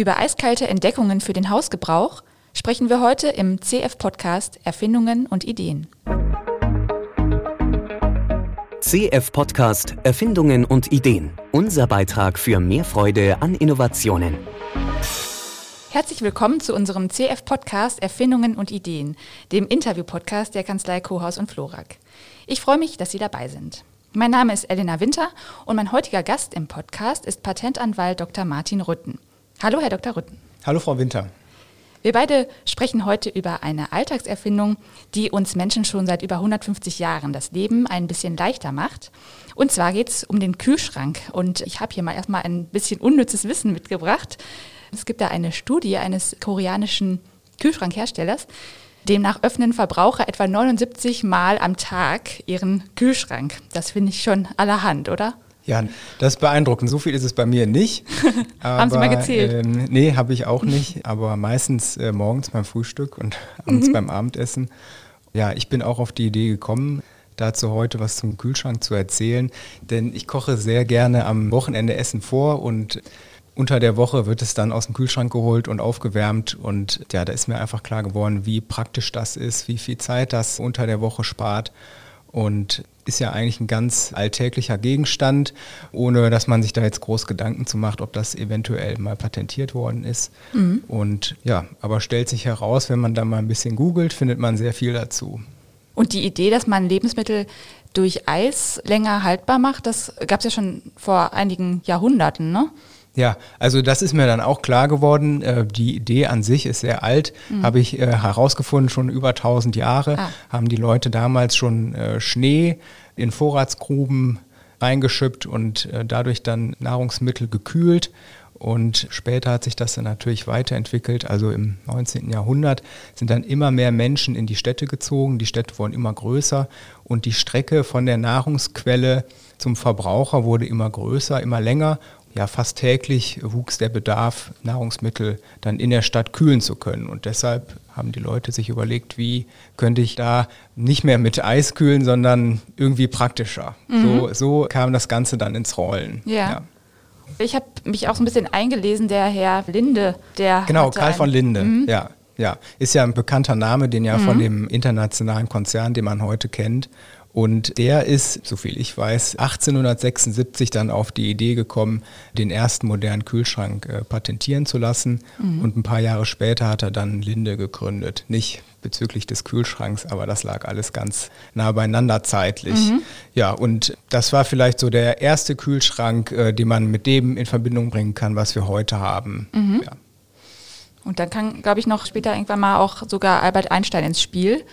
Über eiskalte Entdeckungen für den Hausgebrauch sprechen wir heute im CF-Podcast Erfindungen und Ideen. CF-Podcast Erfindungen und Ideen. Unser Beitrag für mehr Freude an Innovationen. Herzlich willkommen zu unserem CF-Podcast Erfindungen und Ideen, dem Interview-Podcast der Kanzlei Kohaus und Florak. Ich freue mich, dass Sie dabei sind. Mein Name ist Elena Winter und mein heutiger Gast im Podcast ist Patentanwalt Dr. Martin Rütten. Hallo, Herr Dr. Rütten. Hallo, Frau Winter. Wir beide sprechen heute über eine Alltagserfindung, die uns Menschen schon seit über 150 Jahren das Leben ein bisschen leichter macht. Und zwar geht es um den Kühlschrank. Und ich habe hier mal erstmal ein bisschen unnützes Wissen mitgebracht. Es gibt da eine Studie eines koreanischen Kühlschrankherstellers. Demnach öffnen Verbraucher etwa 79 Mal am Tag ihren Kühlschrank. Das finde ich schon allerhand, oder? Ja, das ist beeindruckend. So viel ist es bei mir nicht. Aber, Haben Sie mal gezählt? Ähm, nee, habe ich auch nicht. Aber meistens äh, morgens beim Frühstück und abends mhm. beim Abendessen. Ja, ich bin auch auf die Idee gekommen, dazu heute was zum Kühlschrank zu erzählen. Denn ich koche sehr gerne am Wochenende Essen vor und unter der Woche wird es dann aus dem Kühlschrank geholt und aufgewärmt. Und ja, da ist mir einfach klar geworden, wie praktisch das ist, wie viel Zeit das unter der Woche spart. Und ist ja eigentlich ein ganz alltäglicher Gegenstand, ohne dass man sich da jetzt groß Gedanken zu macht, ob das eventuell mal patentiert worden ist. Mhm. Und ja, aber stellt sich heraus, wenn man da mal ein bisschen googelt, findet man sehr viel dazu. Und die Idee, dass man Lebensmittel durch Eis länger haltbar macht, das gab es ja schon vor einigen Jahrhunderten, ne? Ja, also das ist mir dann auch klar geworden. Äh, die Idee an sich ist sehr alt, mhm. habe ich äh, herausgefunden, schon über 1000 Jahre ah. haben die Leute damals schon äh, Schnee in Vorratsgruben reingeschüppt und dadurch dann Nahrungsmittel gekühlt. Und später hat sich das dann natürlich weiterentwickelt. Also im 19. Jahrhundert sind dann immer mehr Menschen in die Städte gezogen. Die Städte wurden immer größer und die Strecke von der Nahrungsquelle zum Verbraucher wurde immer größer, immer länger ja fast täglich wuchs der Bedarf, Nahrungsmittel dann in der Stadt kühlen zu können. Und deshalb haben die Leute sich überlegt, wie könnte ich da nicht mehr mit Eis kühlen, sondern irgendwie praktischer. Mhm. So, so kam das Ganze dann ins Rollen. ja. ja. Ich habe mich auch so ein bisschen eingelesen, der Herr Linde, der. Genau, Karl von Linde, mhm. ja. Ja, ist ja ein bekannter Name, den ja mhm. von dem internationalen Konzern, den man heute kennt. Und der ist, soviel ich weiß, 1876 dann auf die Idee gekommen, den ersten modernen Kühlschrank äh, patentieren zu lassen. Mhm. Und ein paar Jahre später hat er dann Linde gegründet. Nicht bezüglich des Kühlschranks, aber das lag alles ganz nah beieinander zeitlich. Mhm. Ja, und das war vielleicht so der erste Kühlschrank, äh, den man mit dem in Verbindung bringen kann, was wir heute haben. Mhm. Ja. Und dann kann, glaube ich, noch später irgendwann mal auch sogar Albert Einstein ins Spiel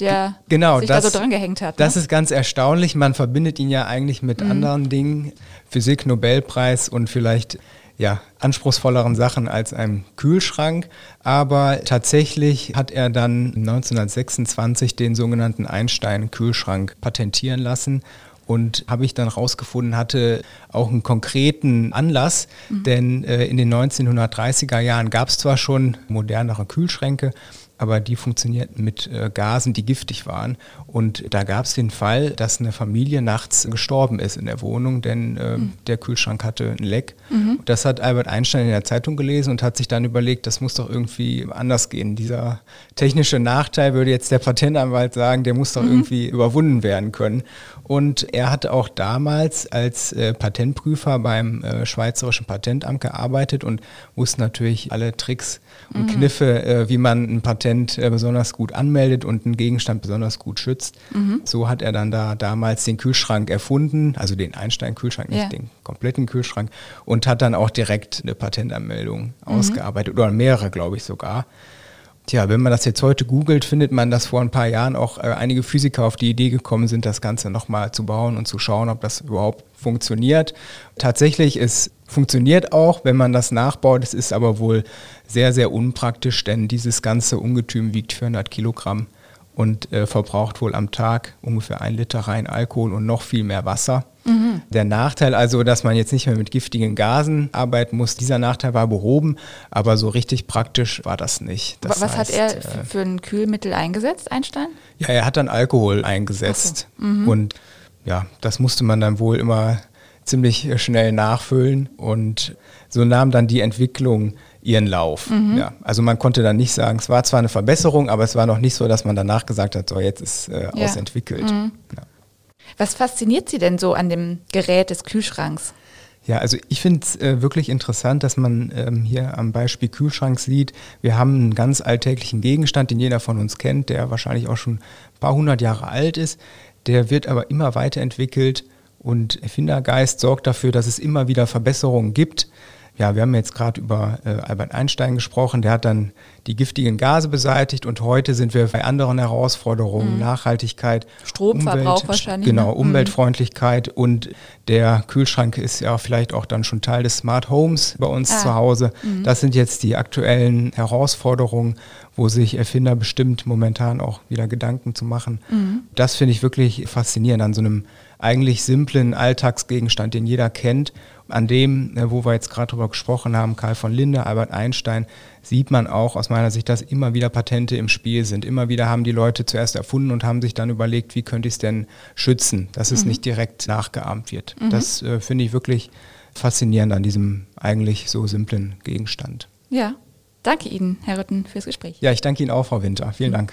der genau, sich das, da so dran gehängt hat. Das ne? ist ganz erstaunlich. Man verbindet ihn ja eigentlich mit mhm. anderen Dingen. Physik, Nobelpreis und vielleicht ja, anspruchsvolleren Sachen als einem Kühlschrank. Aber tatsächlich hat er dann 1926 den sogenannten Einstein-Kühlschrank patentieren lassen und habe ich dann rausgefunden, hatte auch einen konkreten Anlass, mhm. denn äh, in den 1930er Jahren gab es zwar schon modernere Kühlschränke, aber die funktionierten mit äh, Gasen, die giftig waren. Und da gab es den Fall, dass eine Familie nachts gestorben ist in der Wohnung, denn äh, mhm. der Kühlschrank hatte ein Leck. Mhm. Das hat Albert Einstein in der Zeitung gelesen und hat sich dann überlegt, das muss doch irgendwie anders gehen. Dieser technische Nachteil, würde jetzt der Patentanwalt sagen, der muss doch mhm. irgendwie überwunden werden können. Und er hat auch damals als äh, Patentprüfer beim äh, Schweizerischen Patentamt gearbeitet und wusste natürlich alle Tricks und mhm. Kniffe, äh, wie man ein Patent äh, besonders gut anmeldet und einen Gegenstand besonders gut schützt. Mhm. So hat er dann da damals den Kühlschrank erfunden, also den Einstein-Kühlschrank, nicht ja. den kompletten Kühlschrank, und hat dann auch direkt eine Patentanmeldung mhm. ausgearbeitet oder mehrere, glaube ich sogar. Tja, wenn man das jetzt heute googelt, findet man, dass vor ein paar Jahren auch äh, einige Physiker auf die Idee gekommen sind, das Ganze nochmal zu bauen und zu schauen, ob das überhaupt funktioniert. Tatsächlich, es funktioniert auch, wenn man das nachbaut. Es ist aber wohl sehr, sehr unpraktisch, denn dieses ganze Ungetüm wiegt 400 Kilogramm und äh, verbraucht wohl am Tag ungefähr ein Liter rein Alkohol und noch viel mehr Wasser. Mhm. Der Nachteil also, dass man jetzt nicht mehr mit giftigen Gasen arbeiten muss, dieser Nachteil war behoben, aber so richtig praktisch war das nicht. Das Was heißt, hat er äh, für ein Kühlmittel eingesetzt, Einstein? Ja, er hat dann Alkohol eingesetzt. So. Mhm. Und ja, das musste man dann wohl immer ziemlich schnell nachfüllen und so nahm dann die Entwicklung ihren Lauf. Mhm. Ja, also man konnte dann nicht sagen, es war zwar eine Verbesserung, aber es war noch nicht so, dass man danach gesagt hat, so jetzt ist äh, ja. ausentwickelt. Mhm. Ja. Was fasziniert Sie denn so an dem Gerät des Kühlschranks? Ja, also ich finde es äh, wirklich interessant, dass man ähm, hier am Beispiel Kühlschrank sieht, wir haben einen ganz alltäglichen Gegenstand, den jeder von uns kennt, der wahrscheinlich auch schon ein paar hundert Jahre alt ist. Der wird aber immer weiterentwickelt und Erfindergeist sorgt dafür, dass es immer wieder Verbesserungen gibt. Ja, wir haben jetzt gerade über äh, Albert Einstein gesprochen, der hat dann die giftigen Gase beseitigt und heute sind wir bei anderen Herausforderungen, mhm. Nachhaltigkeit, Stromverbrauch Umwelt, wahrscheinlich. Genau, ne? Umweltfreundlichkeit und der Kühlschrank ist ja vielleicht auch dann schon Teil des Smart Homes bei uns ah. zu Hause. Mhm. Das sind jetzt die aktuellen Herausforderungen, wo sich Erfinder bestimmt momentan auch wieder Gedanken zu machen. Mhm. Das finde ich wirklich faszinierend an so einem eigentlich simplen Alltagsgegenstand, den jeder kennt an dem, äh, wo wir jetzt gerade drüber gesprochen haben, Karl von Linde, Albert Einstein, sieht man auch aus meiner Sicht, dass immer wieder Patente im Spiel sind. Immer wieder haben die Leute zuerst erfunden und haben sich dann überlegt, wie könnte ich es denn schützen, dass es mhm. nicht direkt nachgeahmt wird. Mhm. Das äh, finde ich wirklich faszinierend an diesem eigentlich so simplen Gegenstand. Ja, danke Ihnen, Herr Rütten, fürs Gespräch. Ja, ich danke Ihnen auch, Frau Winter. Vielen Dank.